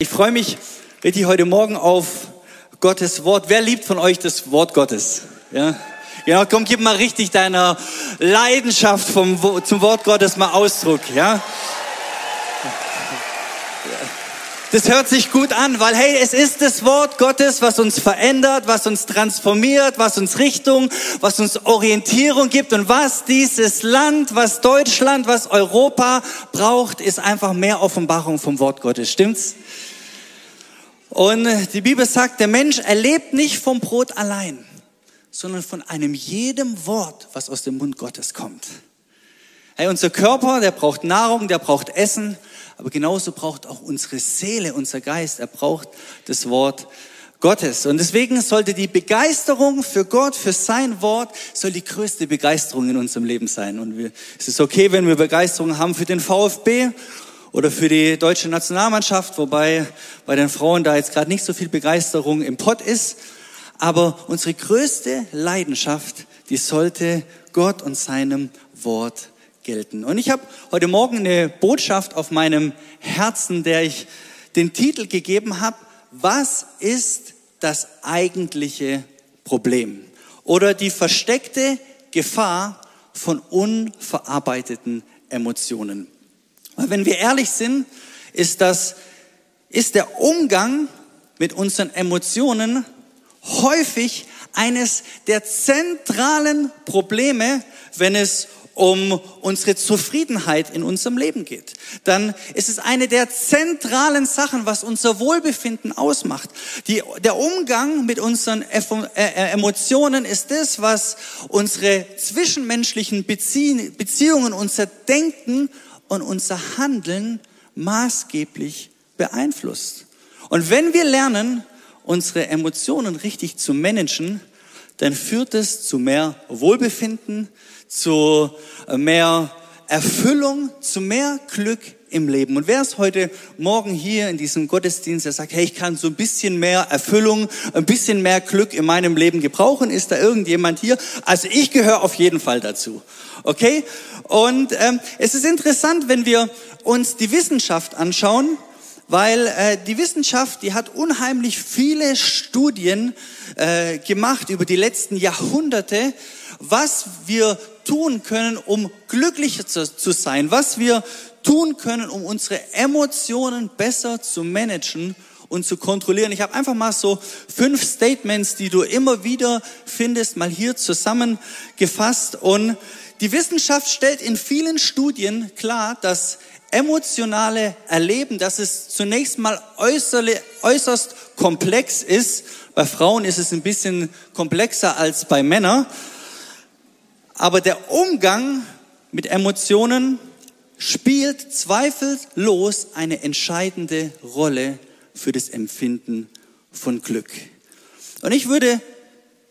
Ich freue mich richtig heute Morgen auf Gottes Wort. Wer liebt von euch das Wort Gottes? Ja? Genau, komm, gib mal richtig deiner Leidenschaft vom, zum Wort Gottes mal Ausdruck, ja? Das hört sich gut an, weil hey, es ist das Wort Gottes, was uns verändert, was uns transformiert, was uns Richtung, was uns Orientierung gibt und was dieses Land, was Deutschland, was Europa braucht, ist einfach mehr Offenbarung vom Wort Gottes. Stimmt's? Und die Bibel sagt, der Mensch erlebt nicht vom Brot allein, sondern von einem jedem Wort, was aus dem Mund Gottes kommt. Hey, unser Körper, der braucht Nahrung, der braucht Essen, aber genauso braucht auch unsere Seele, unser Geist, er braucht das Wort Gottes. Und deswegen sollte die Begeisterung für Gott, für sein Wort, soll die größte Begeisterung in unserem Leben sein. Und wir, es ist okay, wenn wir Begeisterung haben für den VfB oder für die deutsche Nationalmannschaft, wobei bei den Frauen da jetzt gerade nicht so viel Begeisterung im Pott ist. Aber unsere größte Leidenschaft, die sollte Gott und seinem Wort gelten. Und ich habe heute Morgen eine Botschaft auf meinem Herzen, der ich den Titel gegeben habe, was ist das eigentliche Problem? Oder die versteckte Gefahr von unverarbeiteten Emotionen. Weil wenn wir ehrlich sind, ist das, ist der Umgang mit unseren Emotionen häufig eines der zentralen Probleme, wenn es um unsere Zufriedenheit in unserem Leben geht, dann ist es eine der zentralen Sachen, was unser Wohlbefinden ausmacht. Die, der Umgang mit unseren äh, äh, Emotionen ist das, was unsere zwischenmenschlichen Beziehungen, unser Denken und unser Handeln maßgeblich beeinflusst. Und wenn wir lernen, unsere Emotionen richtig zu managen, dann führt es zu mehr Wohlbefinden, zu mehr Erfüllung, zu mehr Glück im Leben. Und wer ist heute Morgen hier in diesem Gottesdienst, der sagt, hey, ich kann so ein bisschen mehr Erfüllung, ein bisschen mehr Glück in meinem Leben gebrauchen? Ist da irgendjemand hier? Also ich gehöre auf jeden Fall dazu. Okay? Und ähm, es ist interessant, wenn wir uns die Wissenschaft anschauen, weil äh, die Wissenschaft, die hat unheimlich viele Studien äh, gemacht über die letzten Jahrhunderte, was wir tun können, um glücklicher zu, zu sein, was wir tun können, um unsere Emotionen besser zu managen und zu kontrollieren. Ich habe einfach mal so fünf Statements, die du immer wieder findest, mal hier zusammengefasst. Und die Wissenschaft stellt in vielen Studien klar, dass emotionale Erleben, dass es zunächst mal äußerst komplex ist. Bei Frauen ist es ein bisschen komplexer als bei Männern. Aber der Umgang mit Emotionen spielt zweifellos eine entscheidende Rolle für das Empfinden von Glück. Und ich würde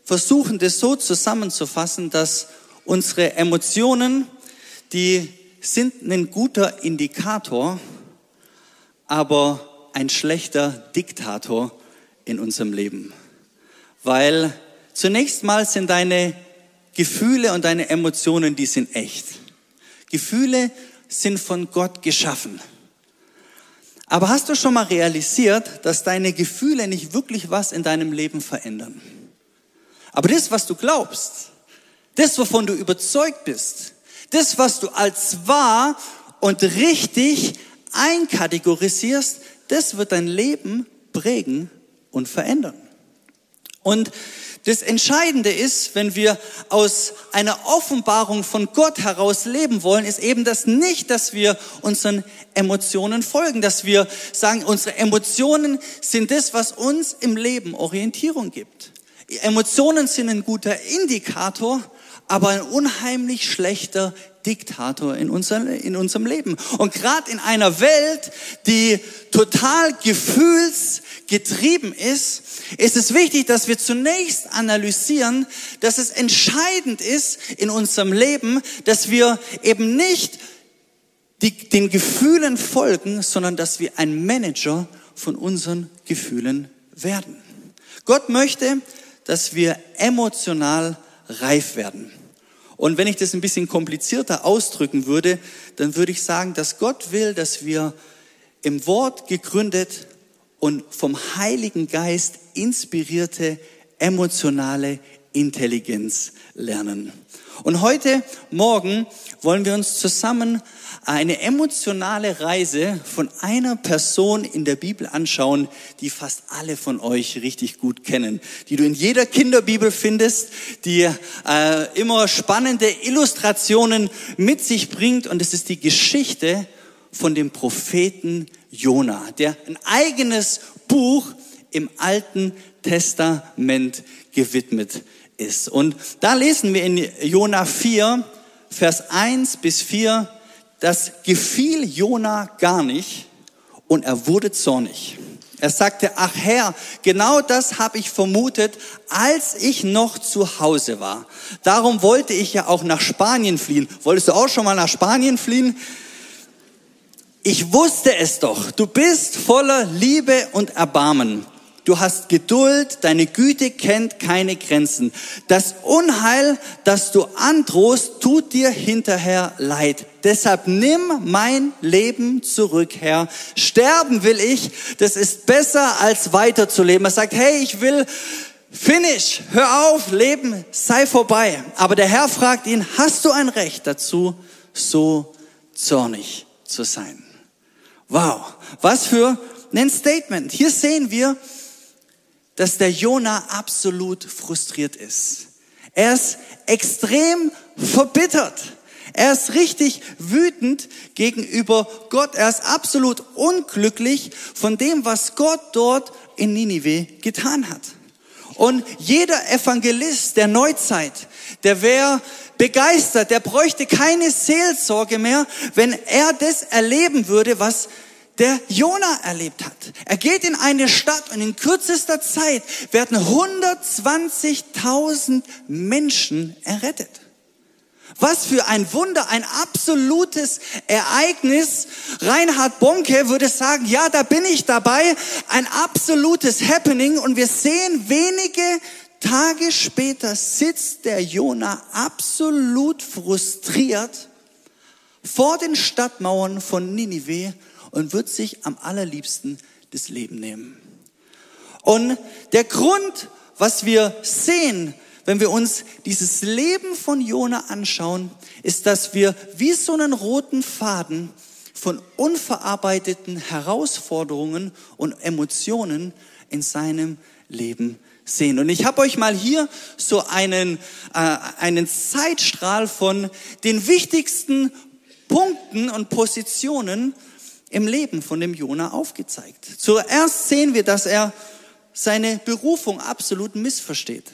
versuchen, das so zusammenzufassen, dass unsere Emotionen, die sind ein guter Indikator, aber ein schlechter Diktator in unserem Leben. Weil zunächst mal sind deine Gefühle und deine Emotionen, die sind echt. Gefühle sind von Gott geschaffen. Aber hast du schon mal realisiert, dass deine Gefühle nicht wirklich was in deinem Leben verändern? Aber das, was du glaubst, das, wovon du überzeugt bist, das, was du als wahr und richtig einkategorisierst, das wird dein Leben prägen und verändern. Und das Entscheidende ist, wenn wir aus einer Offenbarung von Gott heraus leben wollen, ist eben das nicht, dass wir unseren Emotionen folgen, dass wir sagen, unsere Emotionen sind das, was uns im Leben Orientierung gibt. Emotionen sind ein guter Indikator, aber ein unheimlich schlechter Diktator in, unser, in unserem Leben. Und gerade in einer Welt, die total gefühlsgetrieben ist, ist es wichtig, dass wir zunächst analysieren, dass es entscheidend ist in unserem Leben, dass wir eben nicht die, den Gefühlen folgen, sondern dass wir ein Manager von unseren Gefühlen werden. Gott möchte, dass wir emotional reif werden. Und wenn ich das ein bisschen komplizierter ausdrücken würde, dann würde ich sagen, dass Gott will, dass wir im Wort gegründet und vom Heiligen Geist inspirierte emotionale Intelligenz lernen. Und heute Morgen wollen wir uns zusammen eine emotionale Reise von einer Person in der Bibel anschauen, die fast alle von euch richtig gut kennen, die du in jeder Kinderbibel findest, die äh, immer spannende Illustrationen mit sich bringt und es ist die Geschichte von dem Propheten Jona, der ein eigenes Buch im Alten Testament gewidmet ist. Und da lesen wir in Jona 4, Vers 1 bis 4, das gefiel Jona gar nicht und er wurde zornig. Er sagte, ach Herr, genau das habe ich vermutet, als ich noch zu Hause war. Darum wollte ich ja auch nach Spanien fliehen. Wolltest du auch schon mal nach Spanien fliehen? Ich wusste es doch. Du bist voller Liebe und Erbarmen Du hast Geduld, deine Güte kennt keine Grenzen. Das Unheil, das du androhst, tut dir hinterher leid. Deshalb nimm mein Leben zurück, Herr. Sterben will ich, das ist besser als weiterzuleben. Er sagt, hey, ich will finish, hör auf, Leben sei vorbei. Aber der Herr fragt ihn, hast du ein Recht dazu, so zornig zu sein? Wow, was für ein Statement. Hier sehen wir, dass der Jona absolut frustriert ist. Er ist extrem verbittert. Er ist richtig wütend gegenüber Gott. Er ist absolut unglücklich von dem, was Gott dort in Ninive getan hat. Und jeder Evangelist der Neuzeit, der wäre begeistert, der bräuchte keine Seelsorge mehr, wenn er das erleben würde, was der Jona erlebt hat. Er geht in eine Stadt und in kürzester Zeit werden 120.000 Menschen errettet. Was für ein Wunder, ein absolutes Ereignis. Reinhard Bonke würde sagen, ja, da bin ich dabei. Ein absolutes Happening. Und wir sehen, wenige Tage später sitzt der Jona absolut frustriert vor den Stadtmauern von Ninive und wird sich am allerliebsten das Leben nehmen. Und der Grund, was wir sehen, wenn wir uns dieses Leben von Jona anschauen, ist, dass wir wie so einen roten Faden von unverarbeiteten Herausforderungen und Emotionen in seinem Leben sehen. Und ich habe euch mal hier so einen, äh, einen Zeitstrahl von den wichtigsten Punkten und Positionen im Leben von dem Jona aufgezeigt. Zuerst sehen wir, dass er seine Berufung absolut missversteht.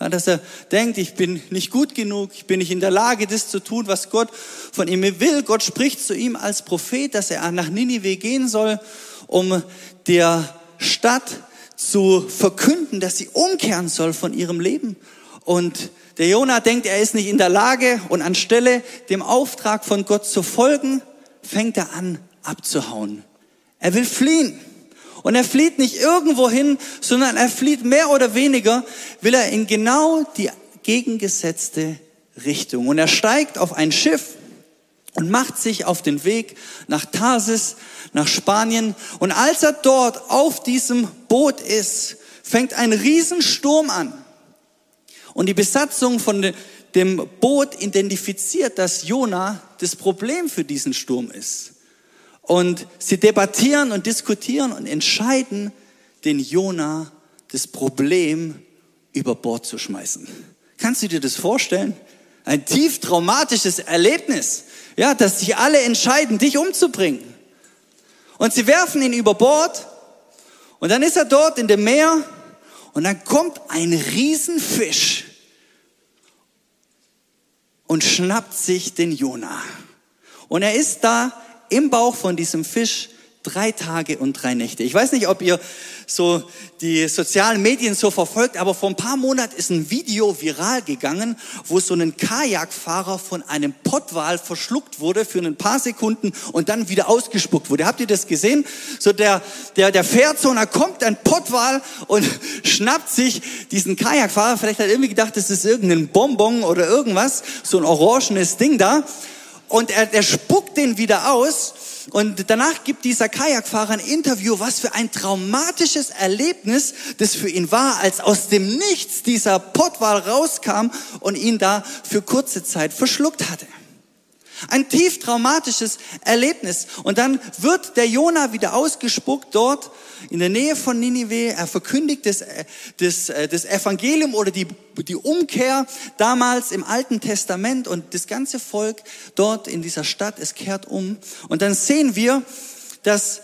Ja, dass er denkt, ich bin nicht gut genug, ich bin nicht in der Lage, das zu tun, was Gott von ihm will. Gott spricht zu ihm als Prophet, dass er nach Ninive gehen soll, um der Stadt zu verkünden, dass sie umkehren soll von ihrem Leben. Und der Jona denkt, er ist nicht in der Lage und anstelle dem Auftrag von Gott zu folgen, fängt er an, abzuhauen. Er will fliehen. Und er flieht nicht irgendwo hin, sondern er flieht mehr oder weniger, will er in genau die gegengesetzte Richtung. Und er steigt auf ein Schiff und macht sich auf den Weg nach Tarsis, nach Spanien. Und als er dort auf diesem Boot ist, fängt ein Riesensturm an. Und die Besatzung von dem Boot identifiziert, dass Jona das Problem für diesen Sturm ist. Und sie debattieren und diskutieren und entscheiden, den Jona das Problem über Bord zu schmeißen. Kannst du dir das vorstellen? Ein tief traumatisches Erlebnis, ja, dass sich alle entscheiden, dich umzubringen. Und sie werfen ihn über Bord und dann ist er dort in dem Meer und dann kommt ein Riesenfisch und schnappt sich den Jona. Und er ist da im Bauch von diesem Fisch drei Tage und drei Nächte. Ich weiß nicht, ob ihr so die sozialen Medien so verfolgt, aber vor ein paar Monaten ist ein Video viral gegangen, wo so ein Kajakfahrer von einem Pottwal verschluckt wurde für ein paar Sekunden und dann wieder ausgespuckt wurde. Habt ihr das gesehen? So der, der, der fährt so und da kommt ein Pottwal und schnappt sich diesen Kajakfahrer. Vielleicht hat er irgendwie gedacht, das ist irgendein Bonbon oder irgendwas, so ein orangenes Ding da und er, er spuckt den wieder aus Und danach gibt dieser Kajakfahrer ein Interview, was für ein traumatisches Erlebnis das für ihn war, als aus dem Nichts dieser Pottwal rauskam und ihn da für kurze Zeit verschluckt hatte. Ein tief traumatisches Erlebnis. Und dann wird der Jona wieder ausgespuckt dort in der Nähe von Ninive. Er verkündigt das, das, das Evangelium oder die, die Umkehr damals im Alten Testament und das ganze Volk dort in dieser Stadt, es kehrt um. Und dann sehen wir, dass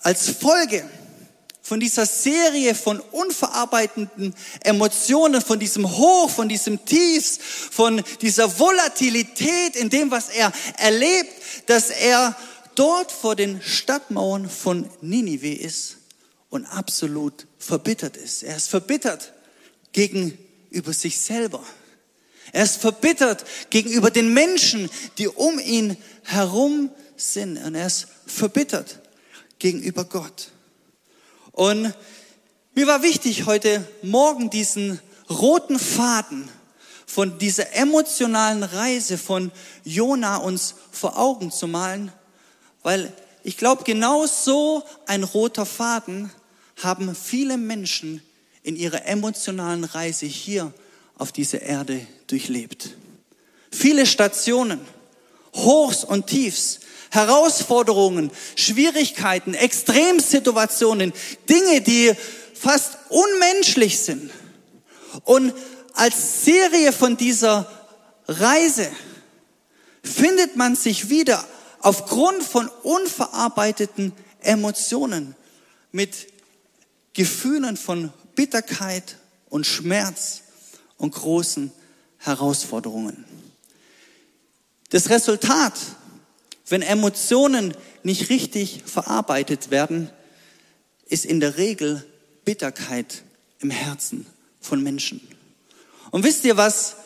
als Folge von dieser Serie von unverarbeitenden Emotionen, von diesem Hoch, von diesem Tiefs, von dieser Volatilität in dem, was er erlebt, dass er dort vor den Stadtmauern von Ninive ist und absolut verbittert ist. Er ist verbittert gegenüber sich selber. Er ist verbittert gegenüber den Menschen, die um ihn herum sind. Und er ist verbittert gegenüber Gott. Und mir war wichtig, heute Morgen diesen roten Faden von dieser emotionalen Reise von Jona uns vor Augen zu malen, weil ich glaube, genau so ein roter Faden haben viele Menschen in ihrer emotionalen Reise hier auf dieser Erde durchlebt. Viele Stationen, Hochs und Tiefs, Herausforderungen, Schwierigkeiten, Extremsituationen, Dinge, die fast unmenschlich sind. Und als Serie von dieser Reise findet man sich wieder aufgrund von unverarbeiteten Emotionen mit Gefühlen von Bitterkeit und Schmerz und großen Herausforderungen. Das Resultat wenn Emotionen nicht richtig verarbeitet werden, ist in der Regel Bitterkeit im Herzen von Menschen. Und wisst ihr, was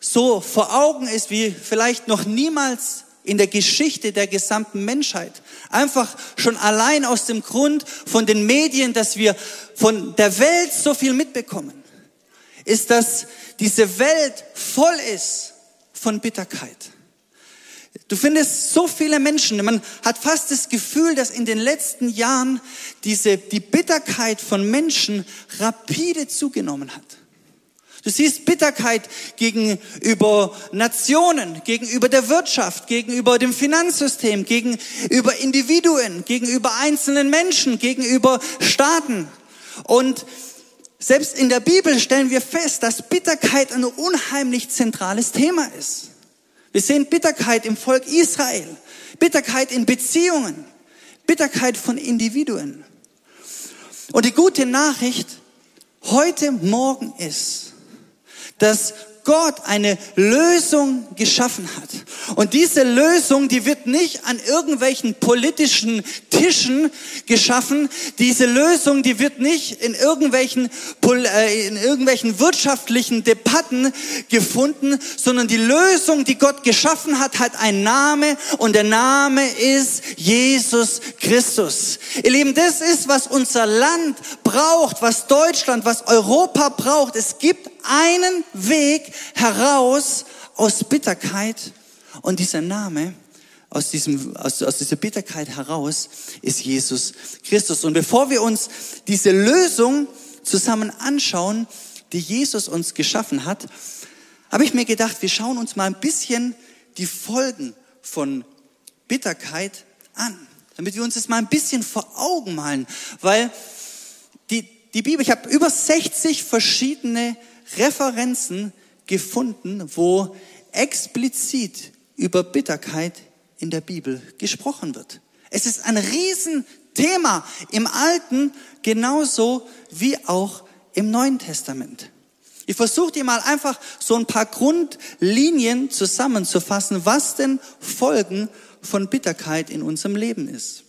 so vor Augen ist, wie vielleicht noch niemals in der Geschichte der gesamten Menschheit. Einfach schon allein aus dem Grund von den Medien, dass wir von der Welt so viel mitbekommen, ist, dass diese Welt voll ist von Bitterkeit. Du findest so viele Menschen, man hat fast das Gefühl, dass in den letzten Jahren diese, die Bitterkeit von Menschen rapide zugenommen hat. Du siehst Bitterkeit gegenüber Nationen, gegenüber der Wirtschaft, gegenüber dem Finanzsystem, gegenüber Individuen, gegenüber einzelnen Menschen, gegenüber Staaten. Und selbst in der Bibel stellen wir fest, dass Bitterkeit ein unheimlich zentrales Thema ist. Wir sehen Bitterkeit im Volk Israel, Bitterkeit in Beziehungen, Bitterkeit von Individuen. Und die gute Nachricht heute Morgen ist, dass Gott eine Lösung geschaffen hat. Und diese Lösung, die wird nicht an irgendwelchen politischen Tischen geschaffen. Diese Lösung, die wird nicht in irgendwelchen, äh, in irgendwelchen wirtschaftlichen Debatten gefunden, sondern die Lösung, die Gott geschaffen hat, hat einen Name und der Name ist Jesus Christus. Ihr Lieben, das ist, was unser Land braucht, was Deutschland, was Europa braucht. Es gibt einen Weg heraus aus Bitterkeit und dieser Name aus, diesem, aus, aus dieser Bitterkeit heraus ist Jesus Christus. Und bevor wir uns diese Lösung zusammen anschauen, die Jesus uns geschaffen hat, habe ich mir gedacht, wir schauen uns mal ein bisschen die Folgen von Bitterkeit an, damit wir uns das mal ein bisschen vor Augen malen, weil die, die Bibel, ich habe über 60 verschiedene Referenzen gefunden, wo explizit über Bitterkeit in der Bibel gesprochen wird. Es ist ein Riesenthema im Alten genauso wie auch im Neuen Testament. Ich versuche dir mal einfach so ein paar Grundlinien zusammenzufassen, was denn Folgen von Bitterkeit in unserem Leben ist.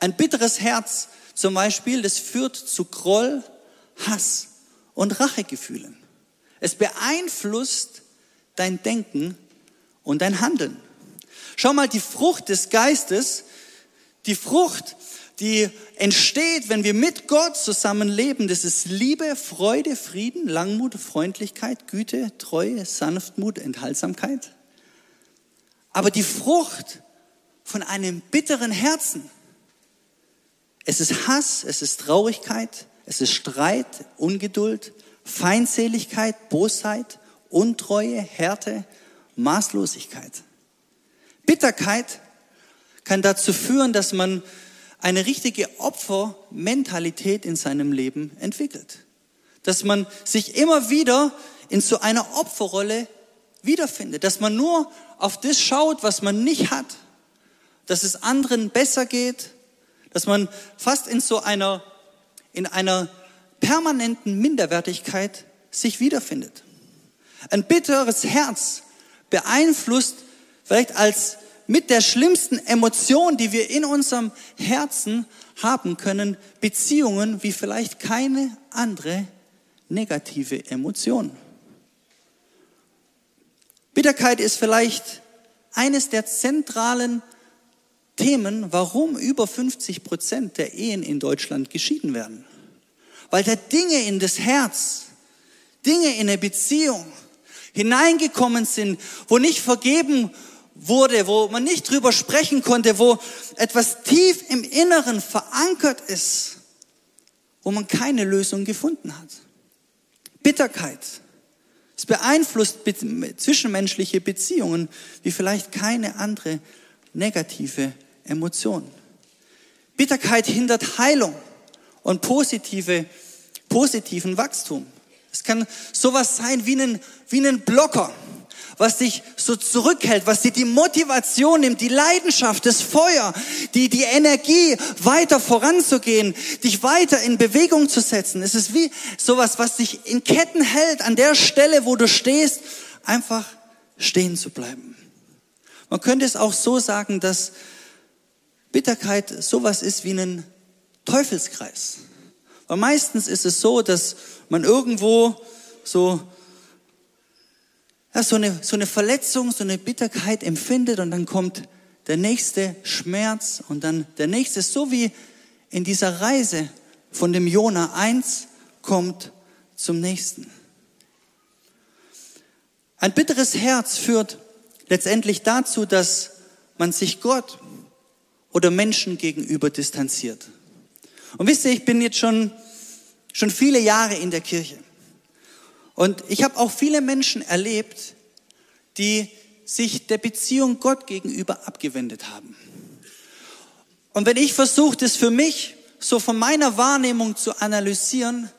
Ein bitteres Herz zum Beispiel, das führt zu Groll, Hass und Rachegefühlen. Es beeinflusst dein Denken und dein Handeln. Schau mal, die Frucht des Geistes, die Frucht, die entsteht, wenn wir mit Gott zusammenleben, das ist Liebe, Freude, Frieden, Langmut, Freundlichkeit, Güte, Treue, Sanftmut, Enthaltsamkeit. Aber die Frucht von einem bitteren Herzen. Es ist Hass, es ist Traurigkeit, es ist Streit, Ungeduld, Feindseligkeit, Bosheit, Untreue, Härte, Maßlosigkeit. Bitterkeit kann dazu führen, dass man eine richtige Opfermentalität in seinem Leben entwickelt. Dass man sich immer wieder in so einer Opferrolle wiederfindet. Dass man nur auf das schaut, was man nicht hat. Dass es anderen besser geht. Dass man fast in so einer, in einer permanenten Minderwertigkeit sich wiederfindet. Ein bitteres Herz beeinflusst vielleicht als mit der schlimmsten Emotion, die wir in unserem Herzen haben können, Beziehungen wie vielleicht keine andere negative Emotion. Bitterkeit ist vielleicht eines der zentralen Themen, warum über 50 Prozent der Ehen in Deutschland geschieden werden. Weil da Dinge in das Herz, Dinge in eine Beziehung hineingekommen sind, wo nicht vergeben wurde, wo man nicht drüber sprechen konnte, wo etwas tief im Inneren verankert ist, wo man keine Lösung gefunden hat. Bitterkeit. Es beeinflusst zwischenmenschliche Beziehungen wie vielleicht keine andere negative Emotion. Bitterkeit hindert Heilung und positive, positiven Wachstum. Es kann sowas sein wie ein, wie ein Blocker was dich so zurückhält, was dir die Motivation nimmt, die Leidenschaft, das Feuer, die, die Energie, weiter voranzugehen, dich weiter in Bewegung zu setzen. Es ist wie sowas, was dich in Ketten hält, an der Stelle, wo du stehst, einfach stehen zu bleiben. Man könnte es auch so sagen, dass Bitterkeit sowas ist wie ein Teufelskreis. Weil meistens ist es so, dass man irgendwo so ja, so, eine, so eine Verletzung, so eine Bitterkeit empfindet und dann kommt der nächste Schmerz und dann der nächste, so wie in dieser Reise von dem Jona eins kommt zum nächsten. Ein bitteres Herz führt letztendlich dazu, dass man sich Gott oder Menschen gegenüber distanziert. Und wisst ihr, ich bin jetzt schon, schon viele Jahre in der Kirche. Und ich habe auch viele Menschen erlebt, die sich der Beziehung Gott gegenüber abgewendet haben. Und wenn ich versuche, das für mich so von meiner Wahrnehmung zu analysieren,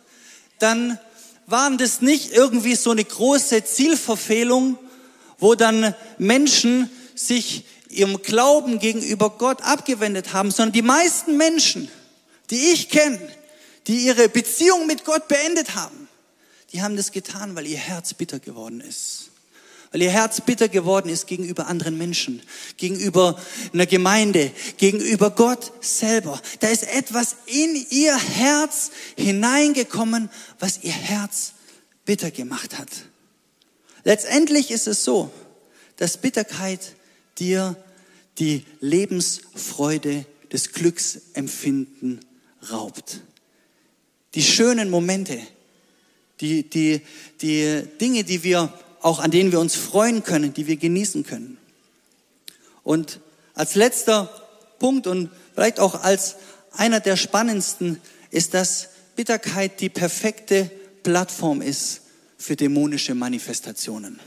dann waren das nicht irgendwie so eine große Zielverfehlung, wo dann Menschen sich ihrem Glauben gegenüber Gott abgewendet haben, sondern die meisten Menschen, die ich kenne, die ihre Beziehung mit Gott beendet haben, die haben das getan, weil ihr Herz bitter geworden ist. Weil ihr Herz bitter geworden ist gegenüber anderen Menschen, gegenüber einer Gemeinde, gegenüber Gott selber. Da ist etwas in ihr Herz hineingekommen, was ihr Herz bitter gemacht hat. Letztendlich ist es so, dass Bitterkeit dir die Lebensfreude des Glücksempfinden raubt. Die schönen Momente, die, die, die Dinge, die wir auch an denen wir uns freuen können, die wir genießen können. Und als letzter Punkt und vielleicht auch als einer der spannendsten ist, dass Bitterkeit die perfekte Plattform ist für dämonische Manifestationen.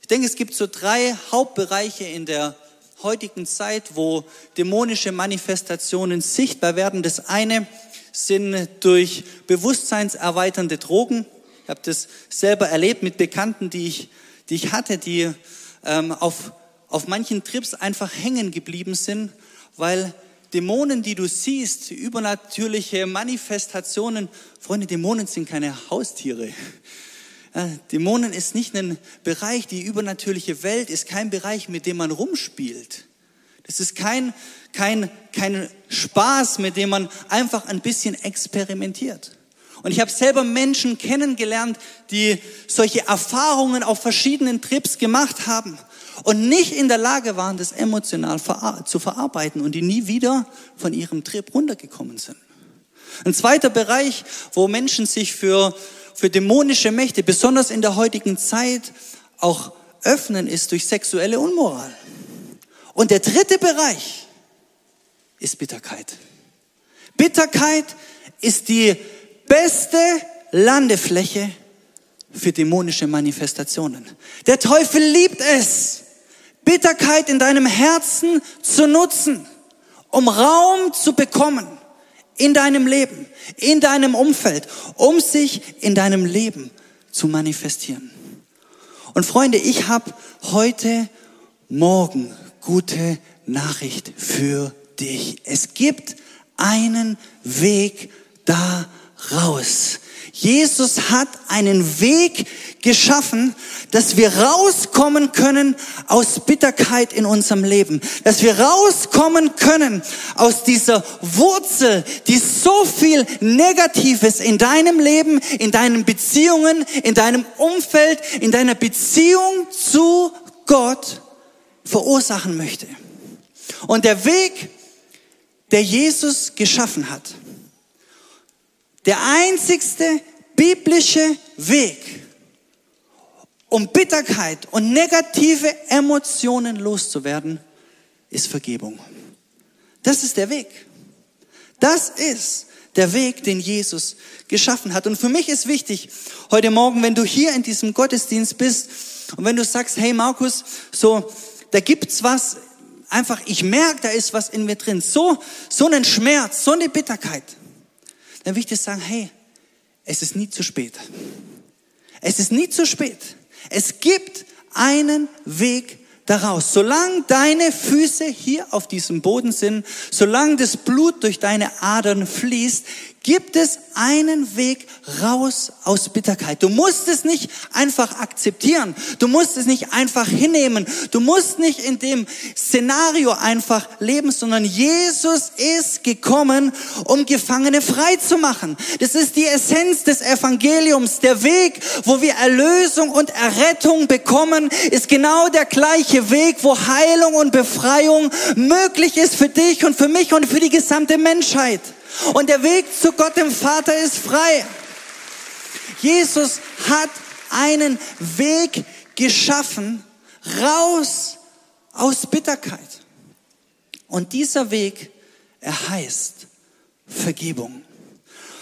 Ich denke, es gibt so drei Hauptbereiche in der heutigen Zeit, wo dämonische Manifestationen sichtbar werden. Das eine sind durch bewusstseinserweiternde Drogen. Ich habe das selber erlebt mit Bekannten, die ich, die ich hatte, die ähm, auf, auf manchen Trips einfach hängen geblieben sind, weil Dämonen, die du siehst, übernatürliche Manifestationen, Freunde, Dämonen sind keine Haustiere. Ja, Dämonen ist nicht ein Bereich, die übernatürliche Welt ist kein Bereich, mit dem man rumspielt. Das ist kein, kein, kein Spaß, mit dem man einfach ein bisschen experimentiert. Und ich habe selber Menschen kennengelernt, die solche Erfahrungen auf verschiedenen Trips gemacht haben und nicht in der Lage waren, das emotional zu verarbeiten und die nie wieder von ihrem Trip runtergekommen sind. Ein zweiter Bereich, wo Menschen sich für, für dämonische Mächte, besonders in der heutigen Zeit, auch öffnen, ist durch sexuelle Unmoral. Und der dritte Bereich ist Bitterkeit. Bitterkeit ist die beste Landefläche für dämonische Manifestationen. Der Teufel liebt es, Bitterkeit in deinem Herzen zu nutzen, um Raum zu bekommen in deinem Leben, in deinem Umfeld, um sich in deinem Leben zu manifestieren. Und Freunde, ich habe heute Morgen gute Nachricht für dich. Es gibt einen Weg da raus. Jesus hat einen Weg geschaffen, dass wir rauskommen können aus Bitterkeit in unserem Leben, dass wir rauskommen können aus dieser Wurzel, die so viel Negatives in deinem Leben, in deinen Beziehungen, in deinem Umfeld, in deiner Beziehung zu Gott verursachen möchte. Und der Weg, der Jesus geschaffen hat, der einzigste biblische Weg, um Bitterkeit und negative Emotionen loszuwerden, ist Vergebung. Das ist der Weg. Das ist der Weg, den Jesus geschaffen hat. Und für mich ist wichtig, heute Morgen, wenn du hier in diesem Gottesdienst bist und wenn du sagst, hey Markus, so, da gibt's was, einfach, ich merke, da ist was in mir drin, so, so einen Schmerz, so eine Bitterkeit dann will ich dir sagen, hey, es ist nie zu spät. Es ist nie zu spät. Es gibt einen Weg daraus. Solange deine Füße hier auf diesem Boden sind, solange das Blut durch deine Adern fließt, gibt es einen Weg raus aus Bitterkeit. Du musst es nicht einfach akzeptieren. Du musst es nicht einfach hinnehmen. Du musst nicht in dem Szenario einfach leben, sondern Jesus ist gekommen, um Gefangene frei zu machen. Das ist die Essenz des Evangeliums. Der Weg, wo wir Erlösung und Errettung bekommen, ist genau der gleiche Weg, wo Heilung und Befreiung möglich ist für dich und für mich und für die gesamte Menschheit. Und der Weg zu Gott dem Vater ist frei. Jesus hat einen Weg geschaffen, raus aus Bitterkeit. Und dieser Weg, er heißt Vergebung.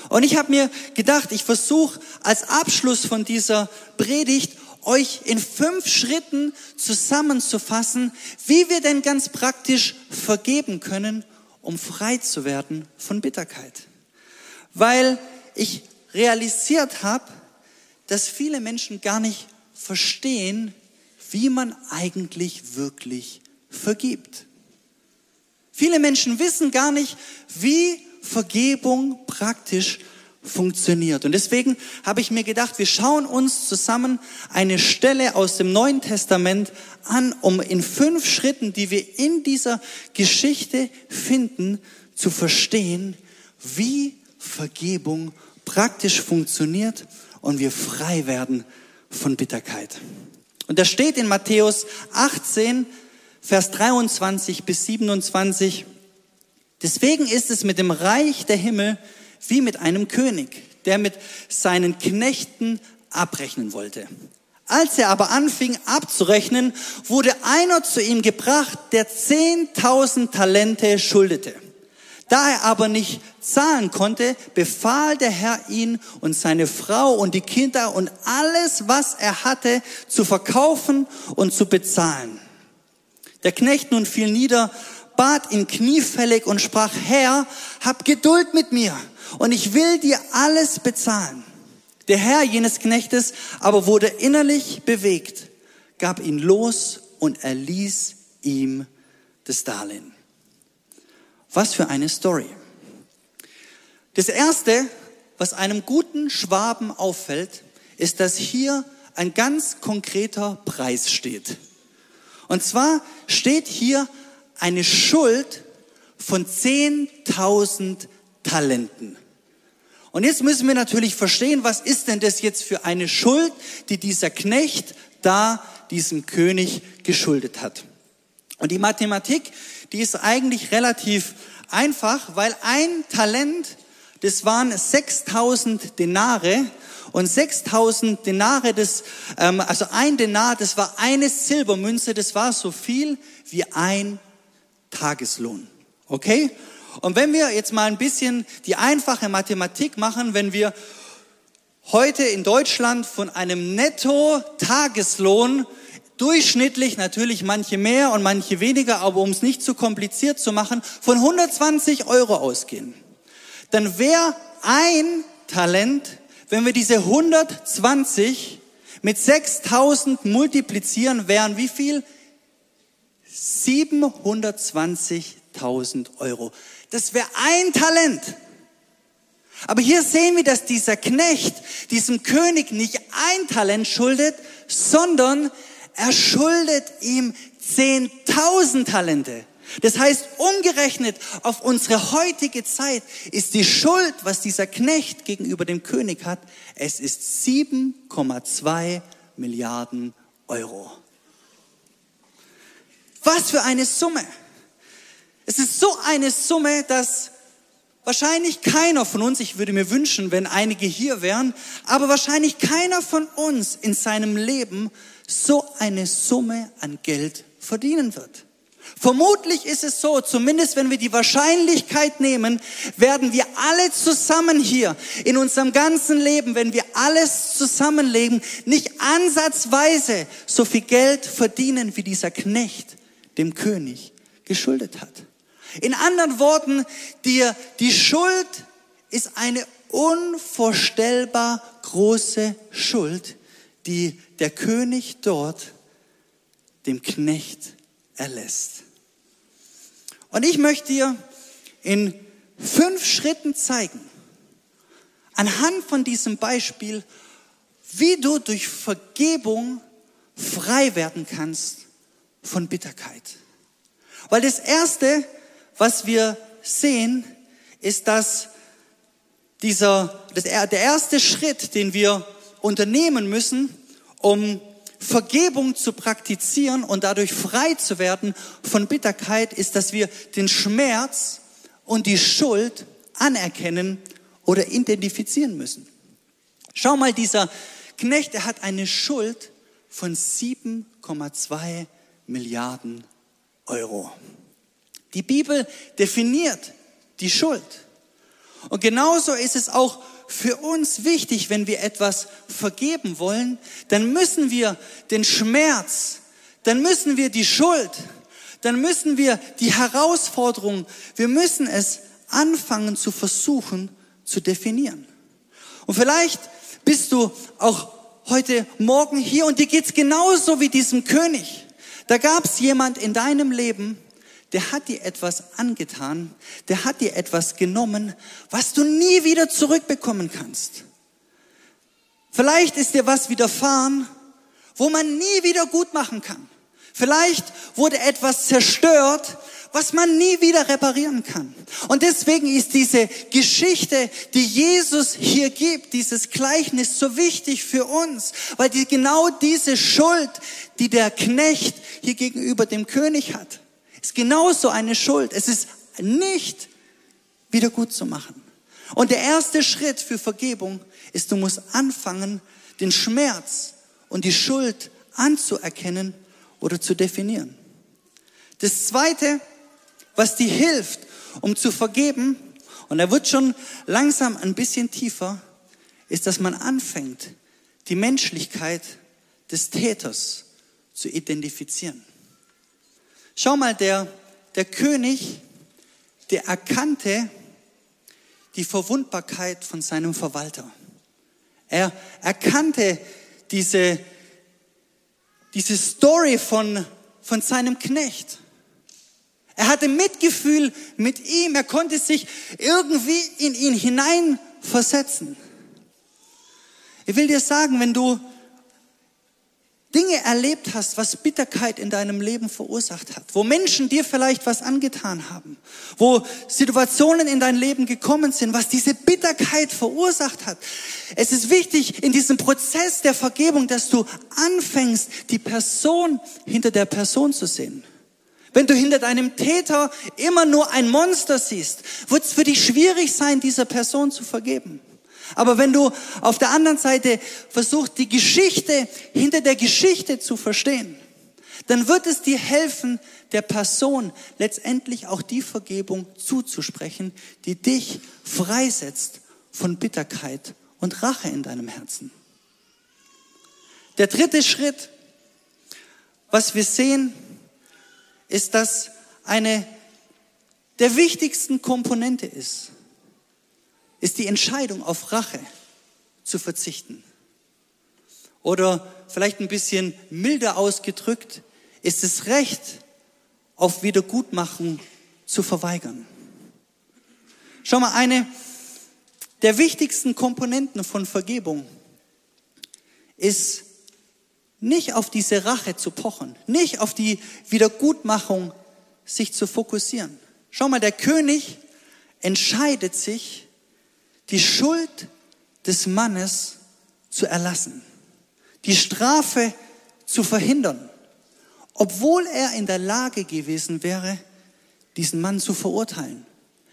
Und ich habe mir gedacht, ich versuche als Abschluss von dieser Predigt euch in fünf Schritten zusammenzufassen, wie wir denn ganz praktisch vergeben können um frei zu werden von Bitterkeit. Weil ich realisiert habe, dass viele Menschen gar nicht verstehen, wie man eigentlich wirklich vergibt. Viele Menschen wissen gar nicht, wie Vergebung praktisch funktioniert. Und deswegen habe ich mir gedacht, wir schauen uns zusammen eine Stelle aus dem Neuen Testament an, um in fünf Schritten, die wir in dieser Geschichte finden, zu verstehen, wie Vergebung praktisch funktioniert und wir frei werden von Bitterkeit. Und da steht in Matthäus 18, Vers 23 bis 27, deswegen ist es mit dem Reich der Himmel wie mit einem König, der mit seinen Knechten abrechnen wollte. Als er aber anfing abzurechnen, wurde einer zu ihm gebracht, der zehntausend Talente schuldete. Da er aber nicht zahlen konnte, befahl der Herr ihn und seine Frau und die Kinder und alles, was er hatte, zu verkaufen und zu bezahlen. Der Knecht nun fiel nieder, bat ihn kniefällig und sprach, Herr, hab Geduld mit mir und ich will dir alles bezahlen. Der Herr jenes Knechtes aber wurde innerlich bewegt, gab ihn los und erließ ihm das Darlehen. Was für eine Story. Das erste, was einem guten Schwaben auffällt, ist, dass hier ein ganz konkreter Preis steht. Und zwar steht hier eine Schuld von 10.000 Talenten. Und jetzt müssen wir natürlich verstehen, was ist denn das jetzt für eine Schuld, die dieser Knecht da diesem König geschuldet hat. Und die Mathematik, die ist eigentlich relativ einfach, weil ein Talent, das waren 6000 Denare und 6000 Denare, das, ähm, also ein Denar, das war eine Silbermünze, das war so viel wie ein Tageslohn. Okay? Und wenn wir jetzt mal ein bisschen die einfache Mathematik machen, wenn wir heute in Deutschland von einem Netto-Tageslohn durchschnittlich, natürlich manche mehr und manche weniger, aber um es nicht zu kompliziert zu machen, von 120 Euro ausgehen, dann wäre ein Talent, wenn wir diese 120 mit 6000 multiplizieren, wären wie viel? 720.000 Euro. Das wäre ein Talent. Aber hier sehen wir, dass dieser Knecht diesem König nicht ein Talent schuldet, sondern er schuldet ihm 10.000 Talente. Das heißt, umgerechnet auf unsere heutige Zeit ist die Schuld, was dieser Knecht gegenüber dem König hat, es ist 7,2 Milliarden Euro. Was für eine Summe. Es ist so eine Summe, dass wahrscheinlich keiner von uns, ich würde mir wünschen, wenn einige hier wären, aber wahrscheinlich keiner von uns in seinem Leben so eine Summe an Geld verdienen wird. Vermutlich ist es so, zumindest wenn wir die Wahrscheinlichkeit nehmen, werden wir alle zusammen hier in unserem ganzen Leben, wenn wir alles zusammenlegen, nicht ansatzweise so viel Geld verdienen, wie dieser Knecht dem König geschuldet hat. In anderen Worten, die, die Schuld ist eine unvorstellbar große Schuld, die der König dort dem Knecht erlässt. Und ich möchte dir in fünf Schritten zeigen, anhand von diesem Beispiel, wie du durch Vergebung frei werden kannst von Bitterkeit. Weil das Erste, was wir sehen, ist, dass dieser, das, der erste Schritt, den wir unternehmen müssen, um Vergebung zu praktizieren und dadurch frei zu werden von Bitterkeit, ist, dass wir den Schmerz und die Schuld anerkennen oder identifizieren müssen. Schau mal, dieser Knecht, er hat eine Schuld von 7,2 Milliarden Euro. Die Bibel definiert die Schuld. Und genauso ist es auch für uns wichtig, wenn wir etwas vergeben wollen, dann müssen wir den Schmerz, dann müssen wir die Schuld, dann müssen wir die Herausforderung, wir müssen es anfangen zu versuchen zu definieren. Und vielleicht bist du auch heute Morgen hier und dir geht's genauso wie diesem König. Da gab's jemand in deinem Leben, der hat dir etwas angetan, der hat dir etwas genommen, was du nie wieder zurückbekommen kannst. Vielleicht ist dir was widerfahren, wo man nie wieder gut machen kann. Vielleicht wurde etwas zerstört, was man nie wieder reparieren kann. Und deswegen ist diese Geschichte, die Jesus hier gibt, dieses Gleichnis so wichtig für uns, weil die, genau diese Schuld, die der Knecht hier gegenüber dem König hat, ist genauso eine Schuld. Es ist nicht wieder gut zu machen. Und der erste Schritt für Vergebung ist, du musst anfangen, den Schmerz und die Schuld anzuerkennen oder zu definieren. Das zweite, was dir hilft, um zu vergeben, und er wird schon langsam ein bisschen tiefer, ist, dass man anfängt, die Menschlichkeit des Täters zu identifizieren. Schau mal, der, der König, der erkannte die Verwundbarkeit von seinem Verwalter. Er erkannte diese, diese Story von, von seinem Knecht. Er hatte Mitgefühl mit ihm. Er konnte sich irgendwie in ihn hineinversetzen. Ich will dir sagen, wenn du Dinge erlebt hast, was Bitterkeit in deinem Leben verursacht hat, wo Menschen dir vielleicht was angetan haben, wo Situationen in dein Leben gekommen sind, was diese Bitterkeit verursacht hat. Es ist wichtig in diesem Prozess der Vergebung, dass du anfängst, die Person hinter der Person zu sehen. Wenn du hinter deinem Täter immer nur ein Monster siehst, wird es für dich schwierig sein, dieser Person zu vergeben. Aber wenn du auf der anderen Seite versuchst, die Geschichte hinter der Geschichte zu verstehen, dann wird es dir helfen, der Person letztendlich auch die Vergebung zuzusprechen, die dich freisetzt von Bitterkeit und Rache in deinem Herzen. Der dritte Schritt, was wir sehen, ist, dass eine der wichtigsten Komponente ist, ist die Entscheidung auf Rache zu verzichten. Oder vielleicht ein bisschen milder ausgedrückt, ist es Recht auf Wiedergutmachung zu verweigern. Schau mal, eine der wichtigsten Komponenten von Vergebung ist nicht auf diese Rache zu pochen, nicht auf die Wiedergutmachung sich zu fokussieren. Schau mal, der König entscheidet sich, die Schuld des Mannes zu erlassen, die Strafe zu verhindern, obwohl er in der Lage gewesen wäre, diesen Mann zu verurteilen.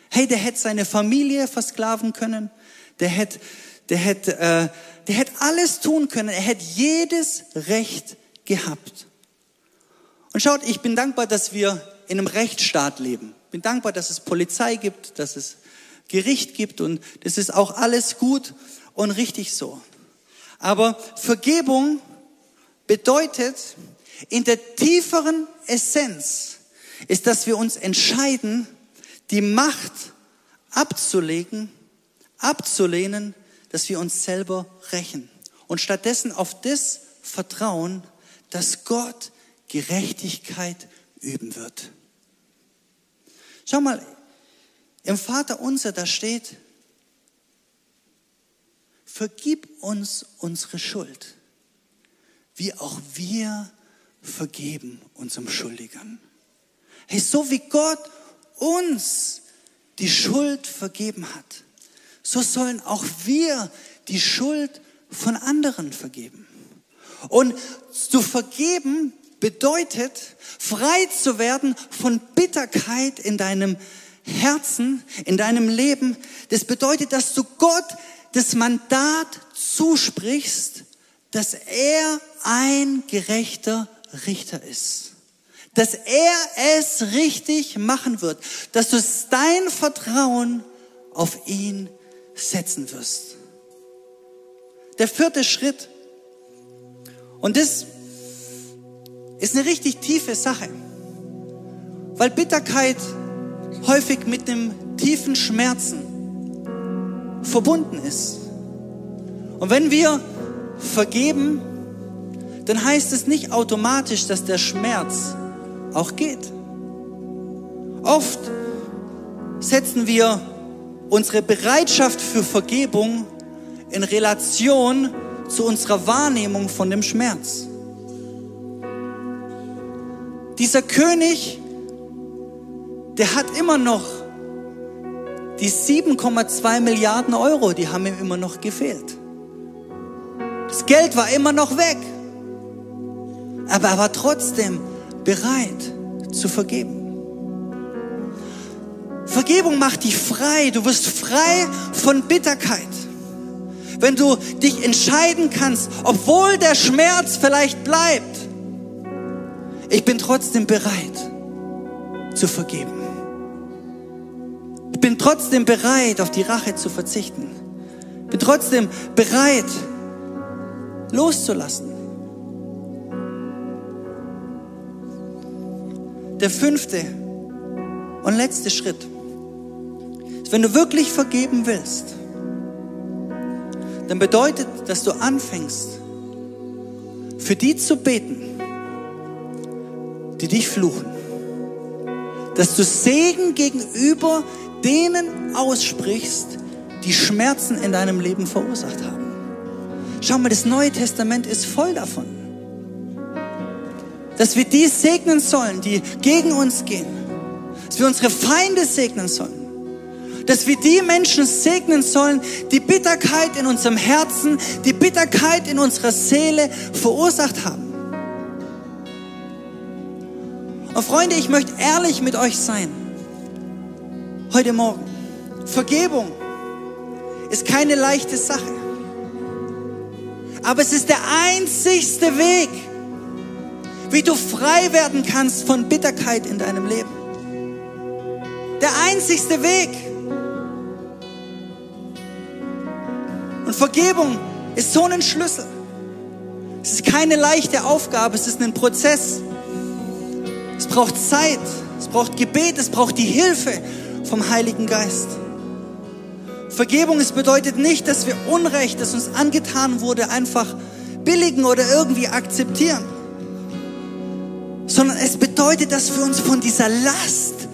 Hey, der hätte seine Familie versklaven können, der hätte, der hätte, äh, der hätte alles tun können, er hätte jedes Recht gehabt. Und schaut, ich bin dankbar, dass wir in einem Rechtsstaat leben bin dankbar, dass es Polizei gibt, dass es Gericht gibt und das ist auch alles gut und richtig so. Aber Vergebung bedeutet in der tieferen Essenz ist, dass wir uns entscheiden, die Macht abzulegen, abzulehnen, dass wir uns selber rächen und stattdessen auf das vertrauen, dass Gott Gerechtigkeit üben wird. Schau mal, im Vater unser, da steht, vergib uns unsere Schuld, wie auch wir vergeben unserem Schuldigern. Hey, so wie Gott uns die Schuld vergeben hat, so sollen auch wir die Schuld von anderen vergeben. Und zu vergeben bedeutet, frei zu werden von Bitterkeit in deinem Herzen, in deinem Leben. Das bedeutet, dass du Gott das Mandat zusprichst, dass er ein gerechter Richter ist. Dass er es richtig machen wird. Dass du dein Vertrauen auf ihn setzen wirst. Der vierte Schritt. Und das ist eine richtig tiefe Sache, weil Bitterkeit häufig mit dem tiefen Schmerzen verbunden ist. Und wenn wir vergeben, dann heißt es nicht automatisch, dass der Schmerz auch geht. Oft setzen wir unsere Bereitschaft für Vergebung in Relation zu unserer Wahrnehmung von dem Schmerz. Dieser König, der hat immer noch die 7,2 Milliarden Euro, die haben ihm immer noch gefehlt. Das Geld war immer noch weg. Aber er war trotzdem bereit zu vergeben. Vergebung macht dich frei. Du wirst frei von Bitterkeit. Wenn du dich entscheiden kannst, obwohl der Schmerz vielleicht bleibt, ich bin trotzdem bereit zu vergeben. Bin trotzdem bereit, auf die Rache zu verzichten. Ich bin trotzdem bereit, loszulassen. Der fünfte und letzte Schritt ist, wenn du wirklich vergeben willst, dann bedeutet, dass du anfängst, für die zu beten, die dich fluchen. Dass du Segen gegenüber denen aussprichst, die Schmerzen in deinem Leben verursacht haben. Schau mal, das Neue Testament ist voll davon. Dass wir die segnen sollen, die gegen uns gehen. Dass wir unsere Feinde segnen sollen. Dass wir die Menschen segnen sollen, die Bitterkeit in unserem Herzen, die Bitterkeit in unserer Seele verursacht haben. Und Freunde, ich möchte ehrlich mit euch sein. Heute Morgen. Vergebung ist keine leichte Sache. Aber es ist der einzigste Weg, wie du frei werden kannst von Bitterkeit in deinem Leben. Der einzigste Weg. Und Vergebung ist so ein Schlüssel. Es ist keine leichte Aufgabe, es ist ein Prozess. Es braucht Zeit, es braucht Gebet, es braucht die Hilfe vom Heiligen Geist. Vergebung, es bedeutet nicht, dass wir Unrecht, das uns angetan wurde, einfach billigen oder irgendwie akzeptieren, sondern es bedeutet, dass wir uns von dieser Last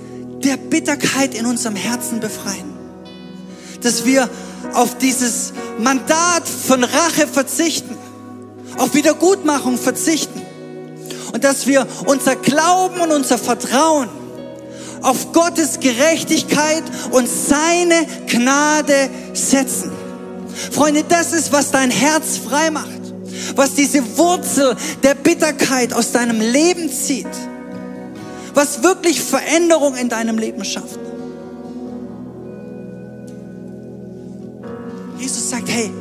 der Bitterkeit in unserem Herzen befreien. Dass wir auf dieses Mandat von Rache verzichten, auf Wiedergutmachung verzichten und dass wir unser Glauben und unser Vertrauen auf Gottes Gerechtigkeit und seine Gnade setzen. Freunde, das ist, was dein Herz frei macht, was diese Wurzel der Bitterkeit aus deinem Leben zieht, was wirklich Veränderung in deinem Leben schafft. Jesus sagt, hey,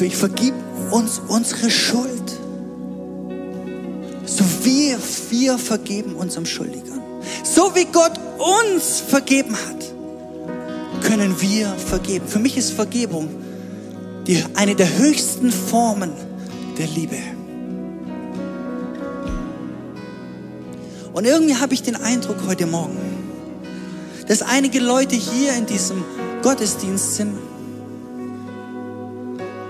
ich vergib uns unsere Schuld so wie wir vergeben unserem Schuldigern. So wie Gott uns vergeben hat, können wir vergeben. Für mich ist Vergebung die, eine der höchsten Formen der Liebe. Und irgendwie habe ich den Eindruck heute Morgen, dass einige Leute hier in diesem Gottesdienst sind.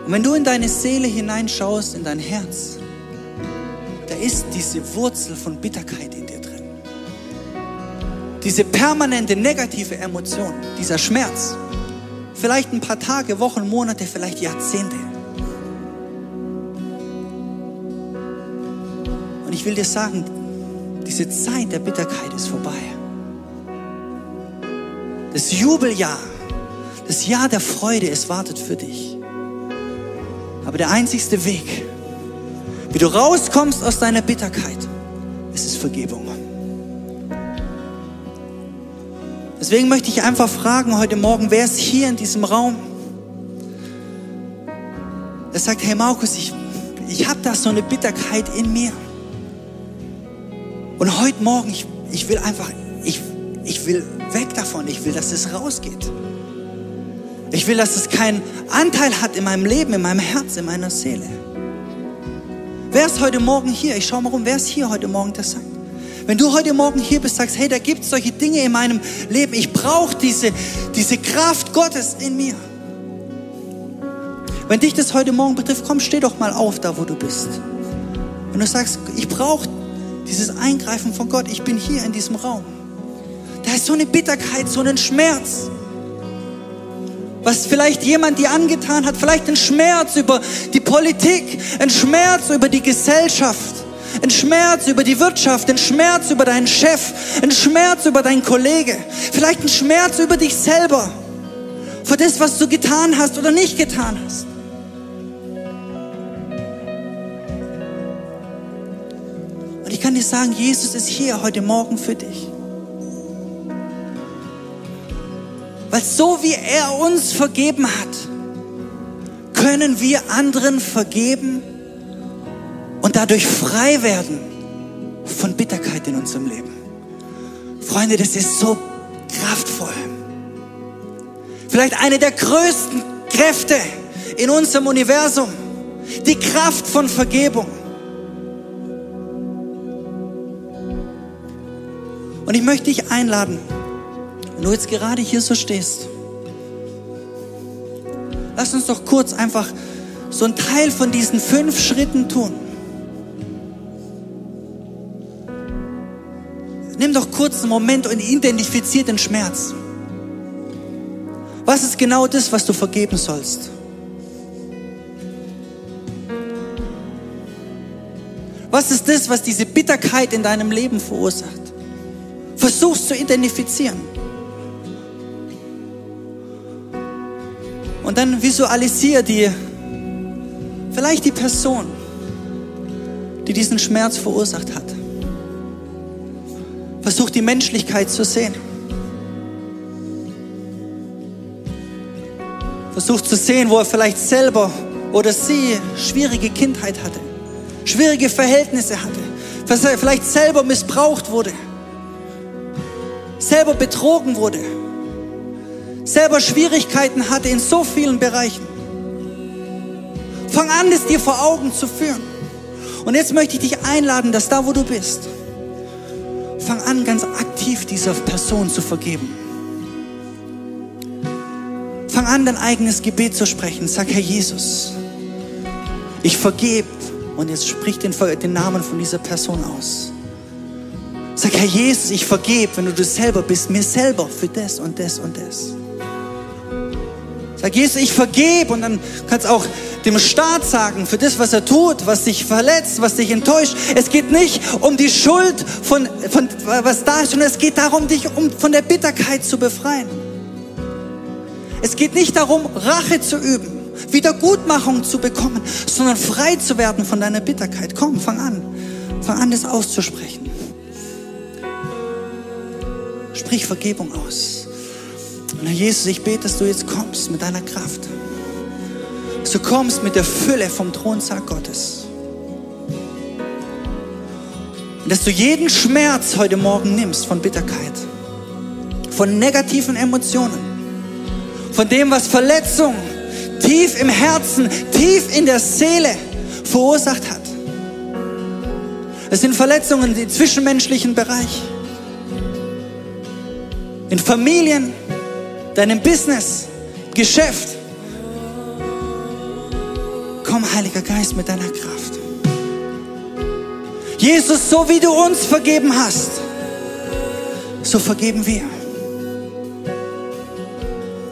Und wenn du in deine Seele hineinschaust, in dein Herz, ist diese Wurzel von Bitterkeit in dir drin. Diese permanente negative Emotion, dieser Schmerz. Vielleicht ein paar Tage, Wochen, Monate, vielleicht Jahrzehnte. Und ich will dir sagen, diese Zeit der Bitterkeit ist vorbei. Das Jubeljahr, das Jahr der Freude, es wartet für dich. Aber der einzigste Weg, wie du rauskommst aus deiner Bitterkeit, es ist Vergebung. Deswegen möchte ich einfach fragen heute Morgen, wer ist hier in diesem Raum? Der sagt, hey Markus, ich, ich habe da so eine Bitterkeit in mir. Und heute Morgen, ich, ich will einfach, ich, ich will weg davon. Ich will, dass es rausgeht. Ich will, dass es keinen Anteil hat in meinem Leben, in meinem Herz, in meiner Seele. Wer ist heute Morgen hier? Ich schaue mal rum, wer ist hier heute Morgen, der sagt? Wenn du heute Morgen hier bist, sagst, hey, da gibt es solche Dinge in meinem Leben. Ich brauche diese, diese Kraft Gottes in mir. Wenn dich das heute Morgen betrifft, komm, steh doch mal auf, da wo du bist. Wenn du sagst, ich brauche dieses Eingreifen von Gott, ich bin hier in diesem Raum. Da ist so eine Bitterkeit, so ein Schmerz was vielleicht jemand dir angetan hat, vielleicht ein Schmerz über die Politik, ein Schmerz über die Gesellschaft, ein Schmerz über die Wirtschaft, ein Schmerz über deinen Chef, ein Schmerz über deinen Kollege, vielleicht ein Schmerz über dich selber, für das, was du getan hast oder nicht getan hast. Und ich kann dir sagen, Jesus ist hier heute Morgen für dich. Weil so wie er uns vergeben hat, können wir anderen vergeben und dadurch frei werden von Bitterkeit in unserem Leben. Freunde, das ist so kraftvoll. Vielleicht eine der größten Kräfte in unserem Universum. Die Kraft von Vergebung. Und ich möchte dich einladen, wenn du jetzt gerade hier so stehst, lass uns doch kurz einfach so einen Teil von diesen fünf Schritten tun. Nimm doch kurz einen Moment und identifizier den Schmerz. Was ist genau das, was du vergeben sollst? Was ist das, was diese Bitterkeit in deinem Leben verursacht? Versuch's zu identifizieren. Dann visualisiere die, vielleicht die Person, die diesen Schmerz verursacht hat. Versuch die Menschlichkeit zu sehen. Versuch zu sehen, wo er vielleicht selber oder sie schwierige Kindheit hatte, schwierige Verhältnisse hatte, vielleicht selber missbraucht wurde, selber betrogen wurde, selber Schwierigkeiten hatte in so vielen Bereichen. Fang an, es dir vor Augen zu führen. Und jetzt möchte ich dich einladen, dass da, wo du bist, fang an, ganz aktiv dieser Person zu vergeben. Fang an, dein eigenes Gebet zu sprechen. Sag, Herr Jesus, ich vergebe. Und jetzt sprich den, den Namen von dieser Person aus. Sag, Herr Jesus, ich vergebe, wenn du das selber bist, mir selber für das und das und das. Sag, Jesus, ich vergebe und dann kannst auch dem Staat sagen, für das, was er tut, was dich verletzt, was dich enttäuscht. Es geht nicht um die Schuld von, von was da ist, sondern es geht darum, dich um, von der Bitterkeit zu befreien. Es geht nicht darum, Rache zu üben, Wiedergutmachung zu bekommen, sondern frei zu werden von deiner Bitterkeit. Komm, fang an. Fang an, das auszusprechen. Sprich Vergebung aus. Und Herr Jesus, ich bete, dass du jetzt kommst mit deiner Kraft. Dass du kommst mit der Fülle vom Thronsaal Gottes. Und dass du jeden Schmerz heute Morgen nimmst von Bitterkeit, von negativen Emotionen von dem, was Verletzung tief im Herzen, tief in der Seele verursacht hat. Es sind Verletzungen im zwischenmenschlichen Bereich, in Familien, deinem Business, Geschäft. Komm, Heiliger Geist, mit deiner Kraft. Jesus, so wie du uns vergeben hast, so vergeben wir.